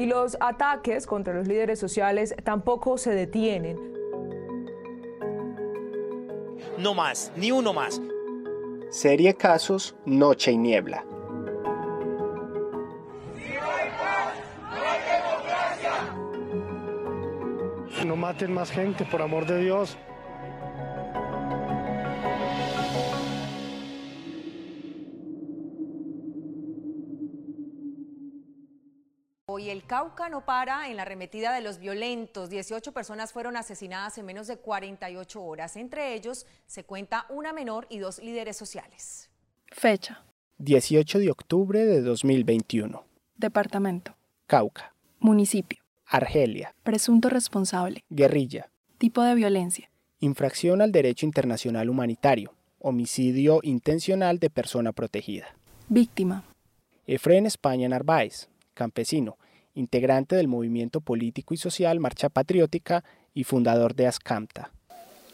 Y los ataques contra los líderes sociales tampoco se detienen. No más, ni uno más. Serie Casos Noche y Niebla. No maten más gente, por amor de Dios. Hoy el Cauca no para en la arremetida de los violentos. 18 personas fueron asesinadas en menos de 48 horas. Entre ellos se cuenta una menor y dos líderes sociales. Fecha. 18 de octubre de 2021. Departamento. Cauca. Municipio. Argelia. Presunto responsable. Guerrilla. Tipo de violencia. Infracción al derecho internacional humanitario. Homicidio intencional de persona protegida. Víctima. Efren España Narváez, campesino, integrante del movimiento político y social Marcha Patriótica y fundador de Ascamta.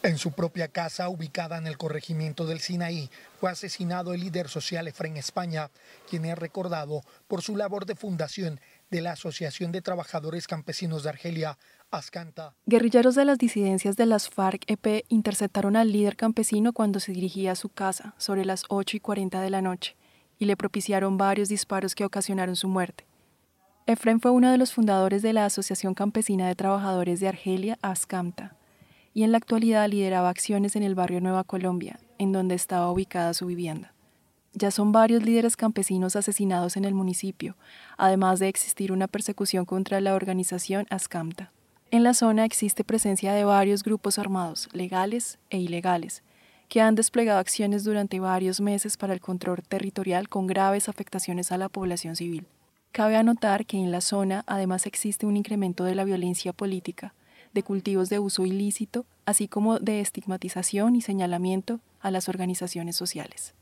En su propia casa, ubicada en el corregimiento del Sinaí, fue asesinado el líder social Efren España, quien es recordado por su labor de fundación de la Asociación de Trabajadores Campesinos de Argelia, Ascanta. Guerrilleros de las disidencias de las FARC-EP interceptaron al líder campesino cuando se dirigía a su casa, sobre las 8 y 40 de la noche, y le propiciaron varios disparos que ocasionaron su muerte. Efren fue uno de los fundadores de la Asociación Campesina de Trabajadores de Argelia, ASCAMTA, y en la actualidad lideraba acciones en el barrio Nueva Colombia, en donde estaba ubicada su vivienda. Ya son varios líderes campesinos asesinados en el municipio, además de existir una persecución contra la organización ASCAMTA. En la zona existe presencia de varios grupos armados, legales e ilegales, que han desplegado acciones durante varios meses para el control territorial con graves afectaciones a la población civil. Cabe anotar que en la zona además existe un incremento de la violencia política, de cultivos de uso ilícito, así como de estigmatización y señalamiento a las organizaciones sociales.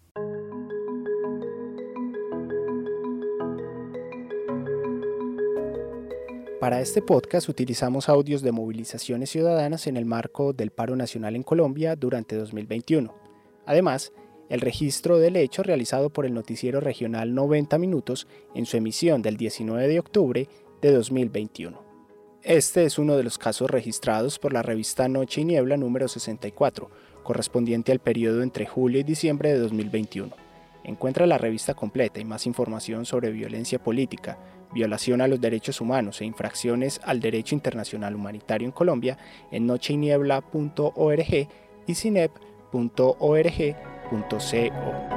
Para este podcast utilizamos audios de movilizaciones ciudadanas en el marco del paro nacional en Colombia durante 2021. Además, el registro del hecho realizado por el noticiero regional 90 Minutos en su emisión del 19 de octubre de 2021. Este es uno de los casos registrados por la revista Noche y Niebla número 64, correspondiente al periodo entre julio y diciembre de 2021. Encuentra la revista completa y más información sobre violencia política, violación a los derechos humanos e infracciones al derecho internacional humanitario en Colombia en nocheyniebla.org y cinep.org.co.